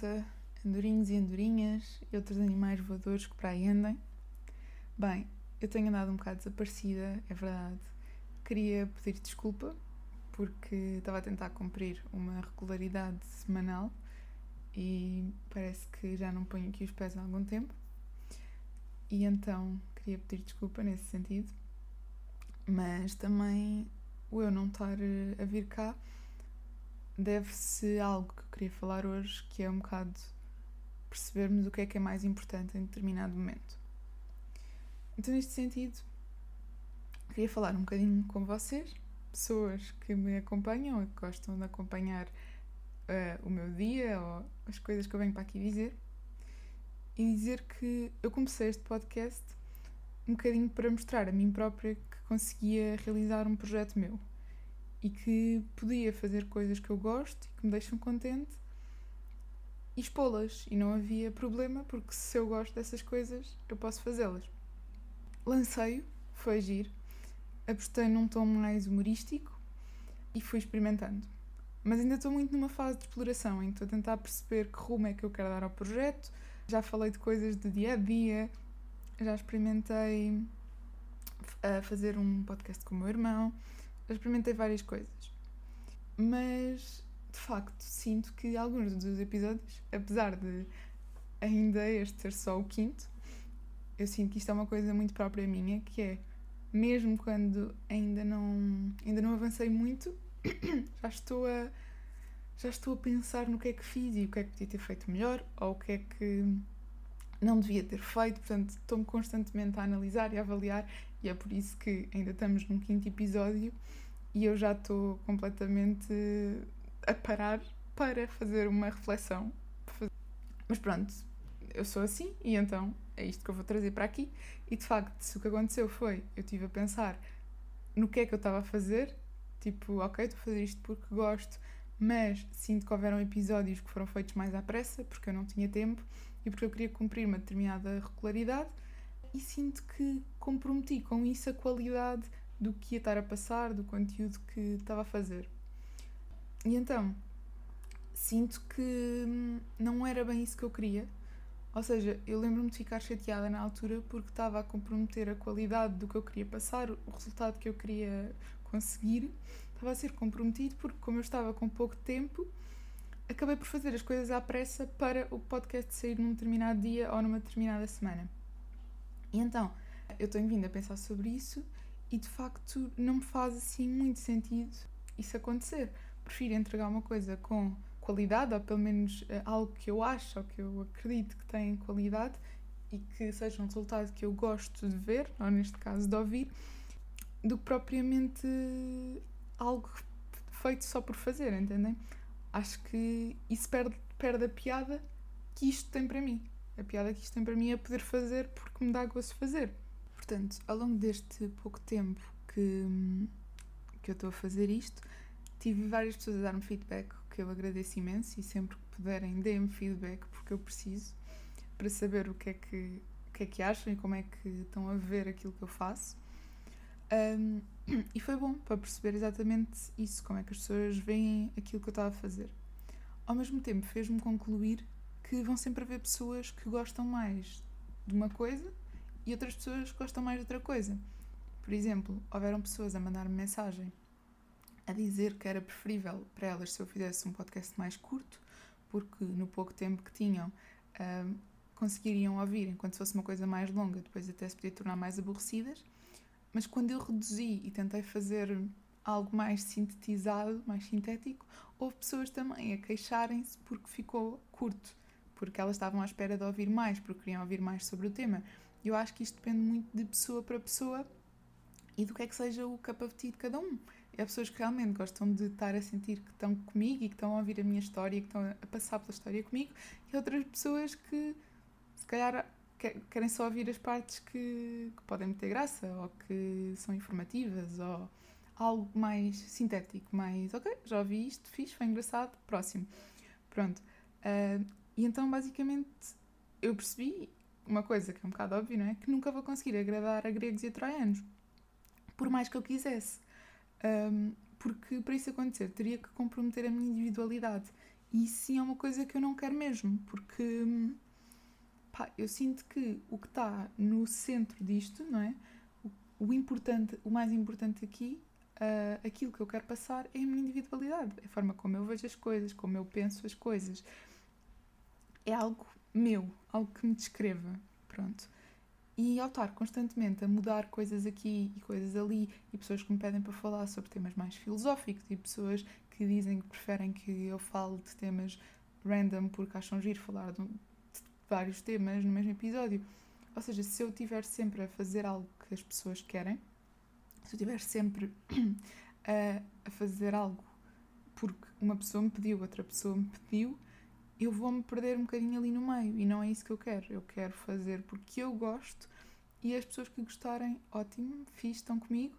Malta, andorinhos e andorinhas e outros animais voadores que para aí andem. Bem, eu tenho andado um bocado desaparecida, é verdade. Queria pedir desculpa porque estava a tentar cumprir uma regularidade semanal e parece que já não ponho aqui os pés há algum tempo. E então queria pedir desculpa nesse sentido, mas também o eu não estar a vir cá deve-se algo que eu queria falar hoje, que é um bocado percebermos o que é que é mais importante em determinado momento. Então, neste sentido, queria falar um bocadinho com vocês, pessoas que me acompanham e que gostam de acompanhar uh, o meu dia ou as coisas que eu venho para aqui dizer, e dizer que eu comecei este podcast um bocadinho para mostrar a mim própria que conseguia realizar um projeto meu e que podia fazer coisas que eu gosto e que me deixam contente e expô-las. E não havia problema, porque se eu gosto dessas coisas, eu posso fazê-las. Lancei-o, foi agir, apostei num tom mais humorístico e fui experimentando. Mas ainda estou muito numa fase de exploração, em que estou a tentar perceber que rumo é que eu quero dar ao projeto. Já falei de coisas do dia a dia, já experimentei a fazer um podcast com o meu irmão, já experimentei várias coisas. Mas, de facto, sinto que alguns dos episódios, apesar de ainda este ser só o quinto, eu sinto que isto é uma coisa muito própria minha, que é, mesmo quando ainda não, ainda não avancei muito, já estou a já estou a pensar no que é que fiz e o que é que podia ter feito melhor ou o que é que não devia ter feito, portanto estou-me constantemente a analisar e a avaliar e é por isso que ainda estamos num quinto episódio e eu já estou completamente a parar para fazer uma reflexão. Mas pronto, eu sou assim e então é isto que eu vou trazer para aqui. E de facto, se o que aconteceu foi, eu estive a pensar no que é que eu estava a fazer, tipo, ok, estou a fazer isto porque gosto, mas sinto que houveram episódios que foram feitos mais à pressa, porque eu não tinha tempo e porque eu queria cumprir uma determinada regularidade e sinto que comprometi com isso a qualidade do que ia estar a passar, do conteúdo que estava a fazer. E então, sinto que hum, não era bem isso que eu queria. Ou seja, eu lembro-me de ficar chateada na altura porque estava a comprometer a qualidade do que eu queria passar, o resultado que eu queria conseguir, estava a ser comprometido porque, como eu estava com pouco tempo, acabei por fazer as coisas à pressa para o podcast sair num determinado dia ou numa determinada semana. E então, eu tenho vindo a pensar sobre isso e de facto não me faz assim muito sentido isso acontecer. Prefiro entregar uma coisa com qualidade, ou pelo menos uh, algo que eu acho ou que eu acredito que tem qualidade e que seja um resultado que eu gosto de ver, ou neste caso de ouvir, do que propriamente algo feito só por fazer, entendem? Acho que isso perde, perde a piada que isto tem para mim. A piada que isto tem para mim é poder fazer porque me dá gosto fazer. Portanto, ao longo deste pouco tempo que, que eu estou a fazer isto, tive várias pessoas a dar-me feedback, que eu agradeço imenso e sempre que puderem deem-me feedback porque eu preciso para saber o que é que, o que, é que acham e como é que estão a ver aquilo que eu faço. Um, e foi bom para perceber exatamente isso, como é que as pessoas veem aquilo que eu estava a fazer. Ao mesmo tempo, fez-me concluir que vão sempre haver pessoas que gostam mais de uma coisa e outras pessoas gostam mais de outra coisa. Por exemplo, houveram pessoas a mandar-me mensagem a dizer que era preferível para elas se eu fizesse um podcast mais curto, porque no pouco tempo que tinham uh, conseguiriam ouvir, enquanto se fosse uma coisa mais longa, depois até se podia tornar mais aborrecidas. Mas quando eu reduzi e tentei fazer algo mais sintetizado, mais sintético, houve pessoas também a queixarem-se porque ficou curto, porque elas estavam à espera de ouvir mais, porque queriam ouvir mais sobre o tema. Eu acho que isto depende muito de pessoa para pessoa e do que é que seja o cup de cada um. Há pessoas que realmente gostam de estar a sentir que estão comigo e que estão a ouvir a minha história e que estão a passar pela história comigo, e outras pessoas que se calhar querem só ouvir as partes que, que podem ter graça ou que são informativas ou algo mais sintético, mais ok, já ouvi isto, fiz, foi engraçado, próximo. Pronto. Uh, e então basicamente eu percebi uma coisa que é um bocado óbvio, não é? Que nunca vou conseguir agradar a gregos e a troianos, por mais que eu quisesse. Um, porque para isso acontecer teria que comprometer a minha individualidade E isso sim é uma coisa que eu não quero mesmo, porque pá, eu sinto que o que está no centro disto, não é? O, o importante, o mais importante aqui, uh, aquilo que eu quero passar é a minha individualidade, é a forma como eu vejo as coisas, como eu penso as coisas. É algo meu, algo que me descreva, pronto. E ao estar constantemente a mudar coisas aqui e coisas ali, e pessoas que me pedem para falar sobre temas mais filosóficos, e pessoas que dizem que preferem que eu fale de temas random porque acham giro falar de, vários temas no mesmo episódio. Ou seja, se eu estiver sempre a fazer algo que as pessoas querem, se eu estiver sempre a, a fazer algo porque uma pessoa me pediu, outra pessoa me pediu, eu vou-me perder um bocadinho ali no meio e não é isso que eu quero. Eu quero fazer porque eu gosto e as pessoas que gostarem, ótimo, fiz, estão comigo.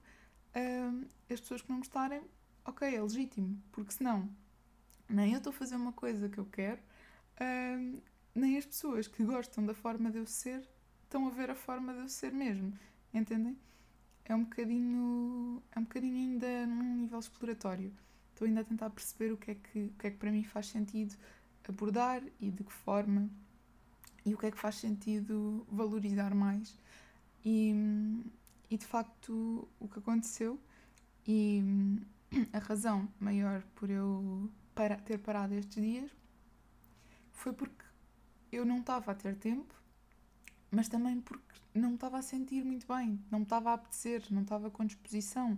As pessoas que não gostarem, ok, é legítimo, porque senão nem eu estou a fazer uma coisa que eu quero, nem as pessoas que gostam da forma de eu ser estão a ver a forma de eu ser mesmo, entendem? É um bocadinho, é um bocadinho ainda num nível exploratório. Estou ainda a tentar perceber o que é que, o que, é que para mim faz sentido abordar e de que forma e o que é que faz sentido valorizar mais. E, e de facto, o que aconteceu e a razão maior por eu para, ter parado estes dias foi porque eu não estava a ter tempo, mas também porque não estava a sentir muito bem, não estava a apetecer, não estava com disposição.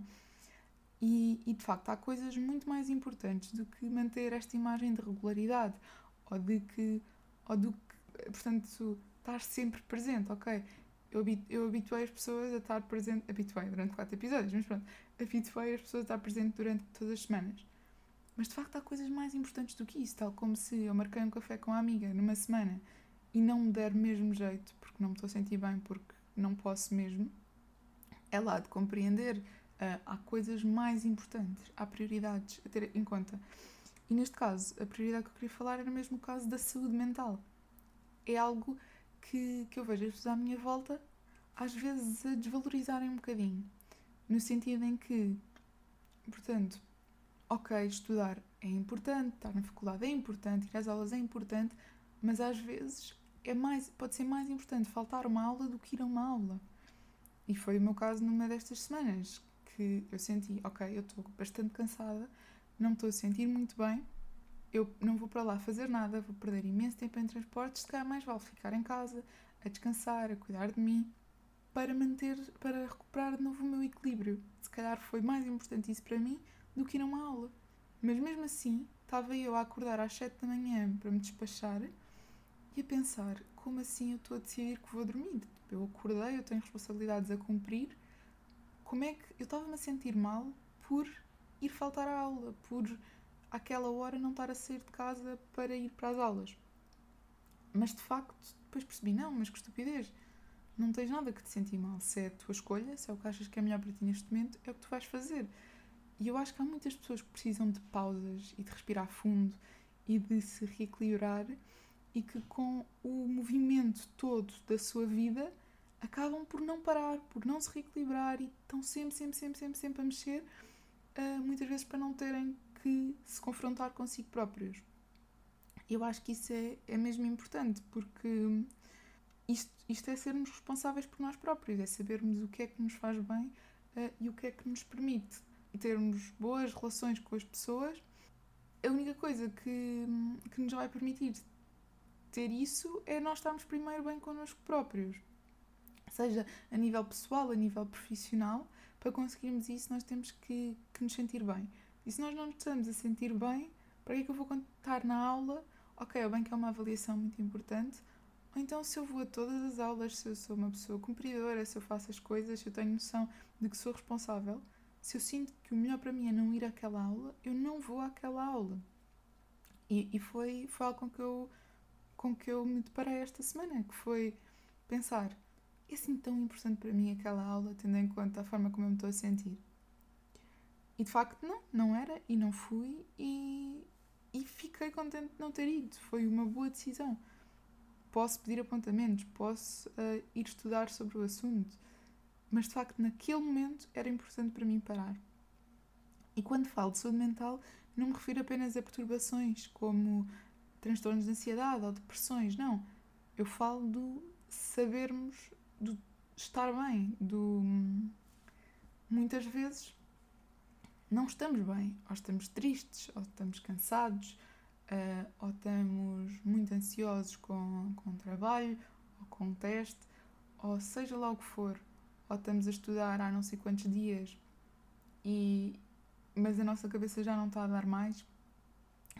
E, e, de facto há coisas muito mais importantes do que manter esta imagem de regularidade ou de que, ou do que, portanto, estar sempre presente, ok? Eu, eu habituei as pessoas a estar presente, habituei durante quatro episódios, mas pronto, habituei as pessoas a estar presente durante todas as semanas. Mas de facto há coisas mais importantes do que isso, tal como se eu marquei um café com a amiga numa semana e não me der mesmo jeito, porque não me estou a sentir bem, porque não posso mesmo, é lá de compreender. Uh, há coisas mais importantes, há prioridades a ter em conta. E neste caso, a prioridade que eu queria falar era mesmo o caso da saúde mental. É algo que, que eu vejo as pessoas à minha volta às vezes a desvalorizarem um bocadinho. No sentido em que, portanto, ok, estudar é importante, estar na faculdade é importante, ir às aulas é importante, mas às vezes é mais, pode ser mais importante faltar uma aula do que ir a uma aula. E foi o meu caso numa destas semanas, que eu senti, ok, eu estou bastante cansada, não estou a sentir muito bem, eu não vou para lá fazer nada, vou perder imenso tempo em transportes, se calhar mais vale ficar em casa, a descansar, a cuidar de mim, para manter, para recuperar de novo o meu equilíbrio. Se calhar foi mais importante isso para mim do que ir a uma aula. Mas mesmo assim, estava eu a acordar às 7 da manhã para me despachar e a pensar: como assim eu estou a decidir que vou dormir? Tipo, eu acordei, eu tenho responsabilidades a cumprir. Como é que eu estava-me a sentir mal por ir faltar à aula, por àquela hora não estar a sair de casa para ir para as aulas? Mas de facto, depois percebi: não, mas que estupidez. Não tens nada que te sentir mal. Se é a tua escolha, se é o que achas que é melhor para ti neste momento, é o que tu vais fazer. E eu acho que há muitas pessoas que precisam de pausas e de respirar fundo e de se reequilibrar e que com o movimento todo da sua vida acabam por não parar, por não se reequilibrar e estão sempre, sempre, sempre, sempre, sempre a mexer, uh, muitas vezes para não terem que se confrontar consigo próprios. Eu acho que isso é, é mesmo importante porque isto, isto é sermos responsáveis por nós próprios, é sabermos o que é que nos faz bem uh, e o que é que nos permite termos boas relações com as pessoas, a única coisa que, que nos vai permitir ter isso é nós estarmos primeiro bem connosco próprios. Seja a nível pessoal, a nível profissional, para conseguirmos isso nós temos que, que nos sentir bem. E se nós não nos estamos a sentir bem, para que é que eu vou contar na aula? Ok, é bem que é uma avaliação muito importante, ou então se eu vou a todas as aulas, se eu sou uma pessoa cumpridora, se eu faço as coisas, se eu tenho noção de que sou responsável, se eu sinto que o melhor para mim é não ir àquela aula, eu não vou àquela aula. E, e foi, foi algo com que, eu, com que eu me deparei esta semana, que foi pensar, é assim tão importante para mim aquela aula, tendo em conta a forma como eu me estou a sentir? E de facto não, não era, e não fui, e, e fiquei contente de não ter ido. Foi uma boa decisão. Posso pedir apontamentos, posso uh, ir estudar sobre o assunto, mas de facto naquele momento era importante para mim parar. E quando falo de saúde mental, Não me refiro apenas a perturbações como transtornos de ansiedade ou depressões, não. Eu falo do sabermos, do estar bem, do. Muitas vezes não estamos bem, ou estamos tristes, ou estamos cansados, uh, ou estamos muito ansiosos com, com o trabalho, ou com o teste, ou seja lá o que for, ou estamos a estudar há não sei quantos dias, e, mas a nossa cabeça já não está a dar mais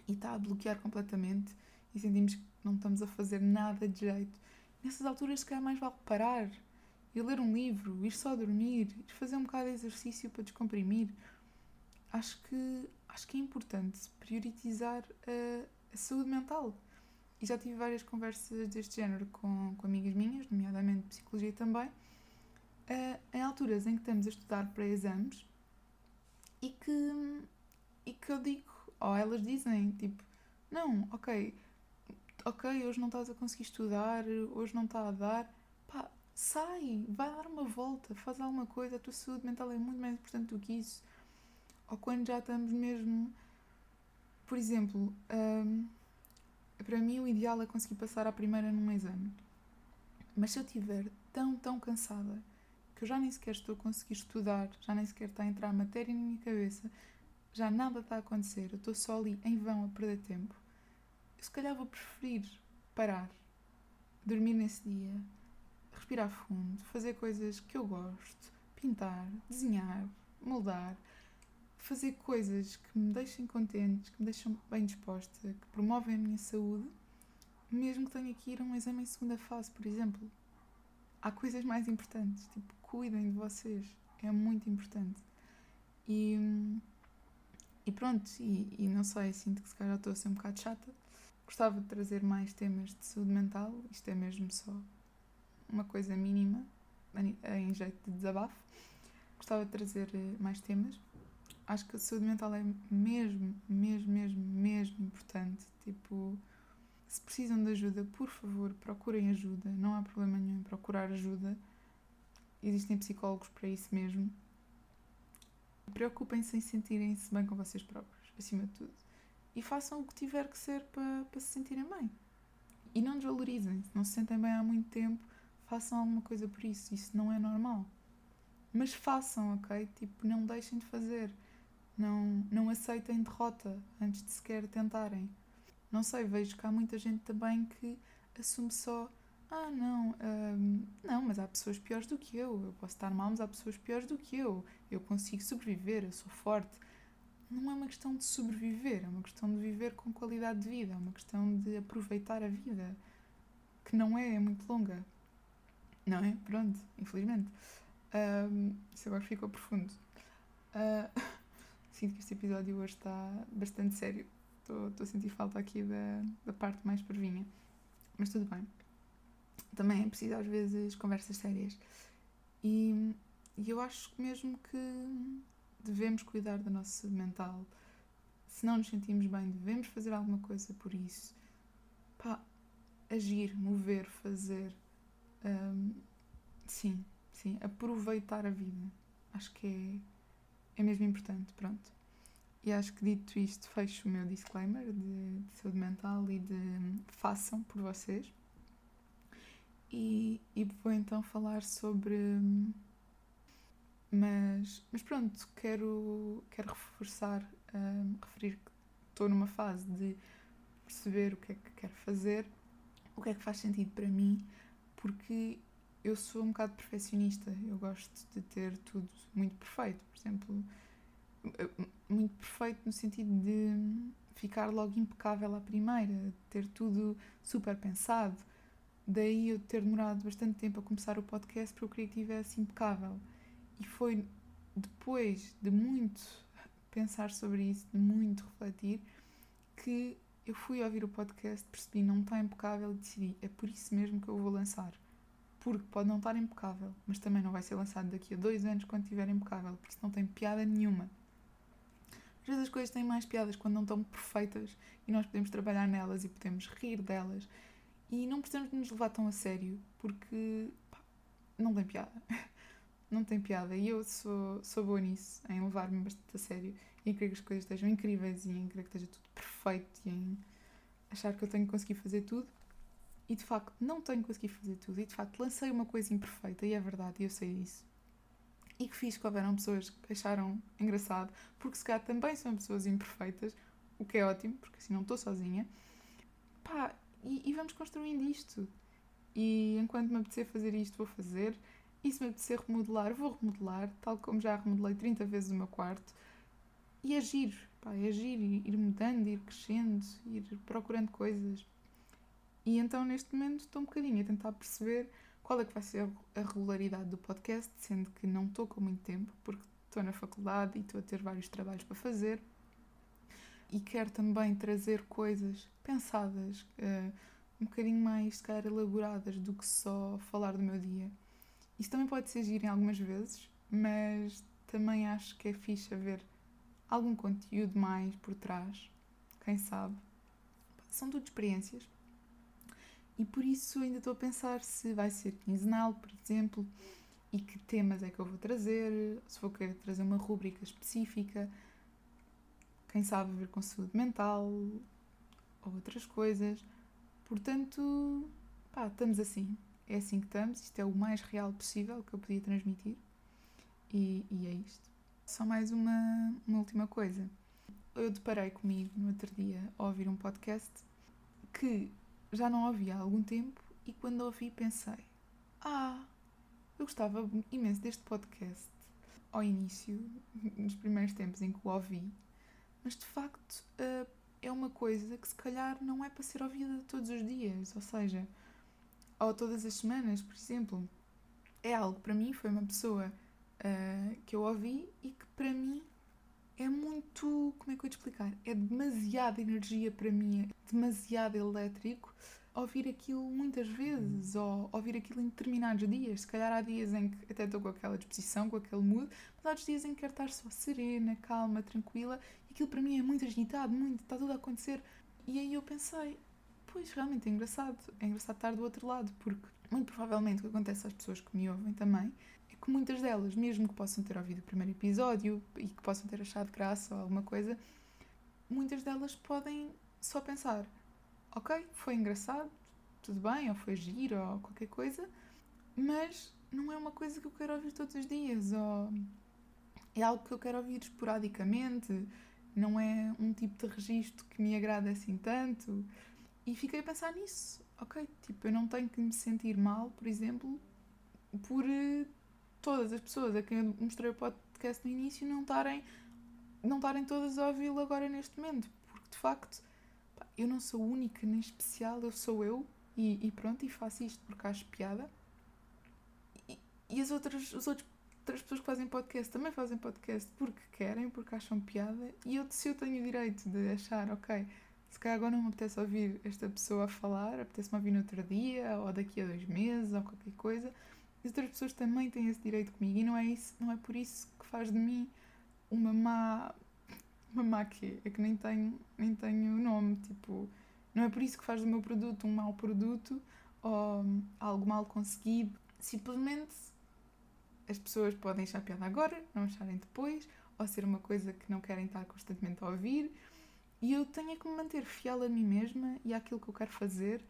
e está a bloquear completamente e sentimos que não estamos a fazer nada de jeito. Nessas alturas, se calhar, mais vale parar, ir ler um livro, ir só dormir, ir fazer um bocado de exercício para descomprimir, acho que, acho que é importante priorizar a, a saúde mental. E já tive várias conversas deste género com, com amigas minhas, nomeadamente psicologia também, uh, em alturas em que estamos a estudar para exames e que, e que eu digo, ou elas dizem, tipo, não, ok, ok, hoje não estás a conseguir estudar, hoje não está a dar, pá, sai, vai dar uma volta, faz alguma coisa, a tua saúde mental é muito mais importante do que isso ou quando já estamos mesmo. Por exemplo, um, para mim o ideal é conseguir passar à primeira num exame. Mas se eu estiver tão, tão cansada que eu já nem sequer estou a conseguir estudar, já nem sequer está a entrar matéria na minha cabeça, já nada está a acontecer, eu estou só ali em vão a perder tempo, eu se calhar vou preferir parar, dormir nesse dia, respirar fundo, fazer coisas que eu gosto, pintar, desenhar, moldar fazer coisas que me deixem contentes, que me deixam bem disposta, que promovem a minha saúde, mesmo que tenha que ir a um exame em segunda fase, por exemplo. Há coisas mais importantes, tipo, cuidem de vocês, é muito importante. E, e pronto, e, e não sei, sinto que se calhar estou a ser um bocado chata. Gostava de trazer mais temas de saúde mental, isto é mesmo só uma coisa mínima, em jeito de desabafo. Gostava de trazer eh, mais temas, acho que a saúde mental é mesmo, mesmo, mesmo, mesmo importante. Tipo, se precisam de ajuda, por favor, procurem ajuda. Não há problema nenhum em procurar ajuda. Existem psicólogos para isso mesmo. Preocupem-se em sentirem-se bem com vocês próprios, acima de tudo. E façam o que tiver que ser para, para se sentirem bem. E não desvalorizem. Se não se sentem bem há muito tempo, façam alguma coisa por isso. Isso não é normal. Mas façam, ok? Tipo, não deixem de fazer não, não aceitem derrota antes de sequer tentarem. Não sei, vejo que há muita gente também que assume só: ah, não, hum, não, mas há pessoas piores do que eu, eu posso estar mal, mas há pessoas piores do que eu, eu consigo sobreviver, eu sou forte. Não é uma questão de sobreviver, é uma questão de viver com qualidade de vida, é uma questão de aproveitar a vida, que não é, é muito longa. Não é? Pronto, infelizmente. Um, isso agora ficou profundo. Uh, sinto que este episódio hoje está bastante sério. Estou a sentir falta aqui da, da parte mais pervinha. Mas tudo bem. Também é preciso às vezes conversas sérias. E, e eu acho mesmo que devemos cuidar da nossa saúde mental. Se não nos sentimos bem, devemos fazer alguma coisa por isso. Pá, agir, mover, fazer. Um, sim, sim, aproveitar a vida. Acho que é é mesmo importante, pronto. E acho que dito isto, fecho o meu disclaimer de, de saúde mental e de façam por vocês. E, e vou então falar sobre. Mas, mas pronto, quero, quero reforçar, um, referir que estou numa fase de perceber o que é que quero fazer, o que é que faz sentido para mim, porque eu sou um bocado perfeccionista. Eu gosto de ter tudo muito perfeito. Por exemplo, muito perfeito no sentido de ficar logo impecável à primeira, ter tudo super pensado. Daí eu ter demorado bastante tempo a começar o podcast porque eu queria que estivesse impecável. E foi depois de muito pensar sobre isso, de muito refletir, que eu fui ouvir o podcast, percebi não está impecável e decidi, é por isso mesmo que eu vou lançar porque pode não estar impecável, mas também não vai ser lançado daqui a dois anos quando estiver impecável, porque isso não tem piada nenhuma. Às vezes as coisas têm mais piadas quando não estão perfeitas e nós podemos trabalhar nelas e podemos rir delas e não precisamos nos levar tão a sério porque pá, não tem piada. não tem piada. E eu sou, sou boa nisso, em levar-me bastante a sério e em querer que as coisas estejam incríveis e em querer que esteja tudo perfeito e em achar que eu tenho que conseguir fazer tudo. E de facto não tenho conseguido fazer tudo. E de facto lancei uma coisa imperfeita, e é verdade, eu sei disso. E que fiz que houveram pessoas que acharam engraçado, porque se calhar também são pessoas imperfeitas, o que é ótimo, porque assim não estou sozinha. Pá, e, e vamos construindo isto. E enquanto me apetecer fazer isto, vou fazer. E se me apetecer remodelar, vou remodelar, tal como já remodelei 30 vezes o meu quarto. E agir, pá, é agir, ir mudando, ir crescendo, ir procurando coisas. E então neste momento estou um bocadinho a tentar perceber qual é que vai ser a regularidade do podcast, sendo que não estou com muito tempo, porque estou na faculdade e estou a ter vários trabalhos para fazer. E quero também trazer coisas pensadas, uh, um bocadinho mais, se calhar, elaboradas do que só falar do meu dia. Isso também pode ser giro em algumas vezes, mas também acho que é fixe haver algum conteúdo mais por trás. Quem sabe? São tudo experiências. E por isso ainda estou a pensar se vai ser quinzenal, por exemplo, e que temas é que eu vou trazer, se vou querer trazer uma rúbrica específica, quem sabe ver com saúde mental ou outras coisas. Portanto, pá, estamos assim. É assim que estamos. Isto é o mais real possível que eu podia transmitir. E, e é isto. Só mais uma, uma última coisa. Eu deparei comigo no outro dia a ouvir um podcast que já não ouvi há algum tempo e quando ouvi pensei: Ah, eu gostava imenso deste podcast ao início, nos primeiros tempos em que o ouvi, mas de facto uh, é uma coisa que se calhar não é para ser ouvida todos os dias, ou seja, ou todas as semanas, por exemplo. É algo para mim, foi uma pessoa uh, que eu ouvi e que para mim é muito. Como é que eu ia te explicar? É demasiada energia para mim, é demasiado elétrico ouvir aquilo muitas vezes ou ouvir aquilo em determinados dias. Se calhar há dias em que até estou com aquela disposição, com aquele mood, mas há outros dias em que quero estar só serena, calma, tranquila e aquilo para mim é muito agitado, muito, está tudo a acontecer. E aí eu pensei, pois realmente é engraçado, é engraçado estar do outro lado, porque muito provavelmente o que acontece às pessoas que me ouvem também que muitas delas, mesmo que possam ter ouvido o primeiro episódio e que possam ter achado graça ou alguma coisa, muitas delas podem só pensar: ok, foi engraçado, tudo bem, ou foi giro, ou qualquer coisa, mas não é uma coisa que eu quero ouvir todos os dias, ou é algo que eu quero ouvir esporadicamente, não é um tipo de registro que me agrada assim tanto. E fiquei a pensar nisso, ok, tipo, eu não tenho que me sentir mal, por exemplo, por uh, todas as pessoas a quem eu mostrei o podcast no início não estarem não estarem todas a ouvi-lo agora neste momento, porque de facto pá, eu não sou única nem especial, eu sou eu e, e pronto, e faço isto porque acho piada. E, e as outras, os outros outras pessoas que fazem podcast também fazem podcast porque querem, porque acham piada. E eu, se eu tenho o direito de achar, ok, se calhar agora não me apetece ouvir esta pessoa a falar, apetece-me ouvir no outro dia, ou daqui a dois meses, ou qualquer coisa. As outras pessoas também têm esse direito comigo. E não é, isso, não é por isso que faz de mim uma má. Uma má quê? É que nem tenho, nem tenho nome. Tipo, não é por isso que faz do meu produto um mau produto ou algo mal conseguido. Simplesmente as pessoas podem achar piada agora, não acharem depois, ou ser uma coisa que não querem estar constantemente a ouvir. E eu tenho que me manter fiel a mim mesma e àquilo que eu quero fazer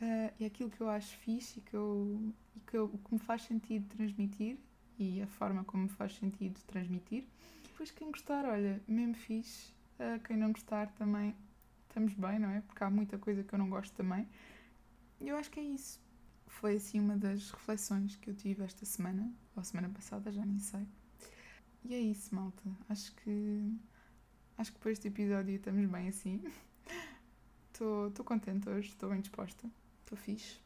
uh, e àquilo que eu acho fixe e que, eu, e que, eu, que me faz sentido transmitir e a forma como me faz sentido transmitir. Depois, quem gostar, olha, mesmo fixe. Uh, quem não gostar também estamos bem, não é? Porque há muita coisa que eu não gosto também. E eu acho que é isso. Foi assim uma das reflexões que eu tive esta semana, ou semana passada, já nem sei. E é isso, malta. Acho que acho que por este episódio estamos bem assim. Estou contente hoje, estou bem disposta, estou fixe.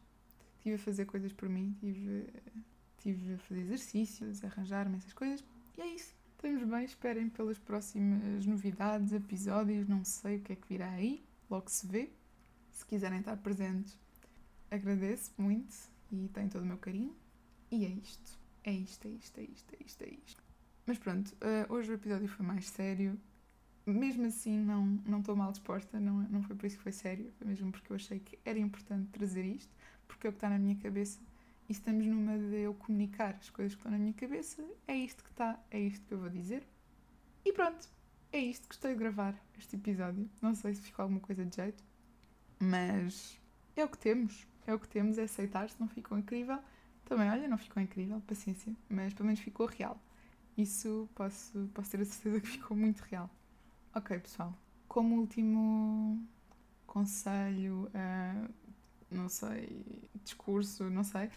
Estive a fazer coisas por mim, tive, tive a fazer exercícios, arranjar-me essas coisas. E é isso. Estamos bem, esperem pelas próximas novidades, episódios, não sei o que é que virá aí, logo se vê. Se quiserem estar presentes, agradeço muito e têm todo o meu carinho. E é isto. É isto, é isto, é isto, é isto, é isto. Mas pronto, uh, hoje o episódio foi mais sério. Mesmo assim, não não estou mal disposta, não, não foi por isso que foi sério, foi mesmo porque eu achei que era importante trazer isto, porque é o que está na minha cabeça e estamos numa de eu comunicar as coisas que estão na minha cabeça, é isto que está, é isto que eu vou dizer. E pronto, é isto. Gostei de gravar este episódio. Não sei se ficou alguma coisa de jeito, mas é o que temos. É o que temos, é aceitar. Se não ficou incrível, também, olha, não ficou incrível, paciência, mas pelo menos ficou real. Isso posso, posso ter a certeza que ficou muito real. Ok, pessoal, como último conselho, uh, não sei, discurso, não sei,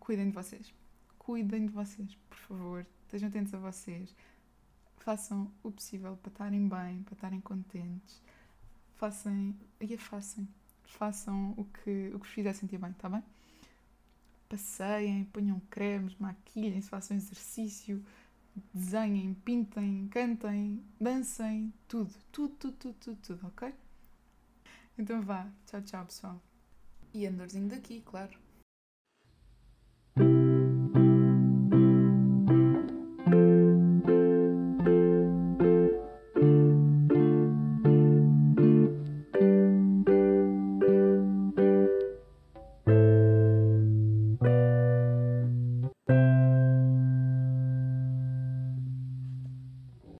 cuidem de vocês. Cuidem de vocês, por favor. Estejam atentos a vocês. Façam o possível para estarem bem, para estarem contentes. Façam, e façam, façam o que, o que vos fizer sentir bem, está bem? Passeiem, ponham cremes, maquilhem-se, façam exercício, desenhem, pintem, cantem, dancem, tudo, tudo, tudo, tudo, tudo, tudo, ok? Então vá, tchau, tchau, pessoal. E andorzinho daqui, claro.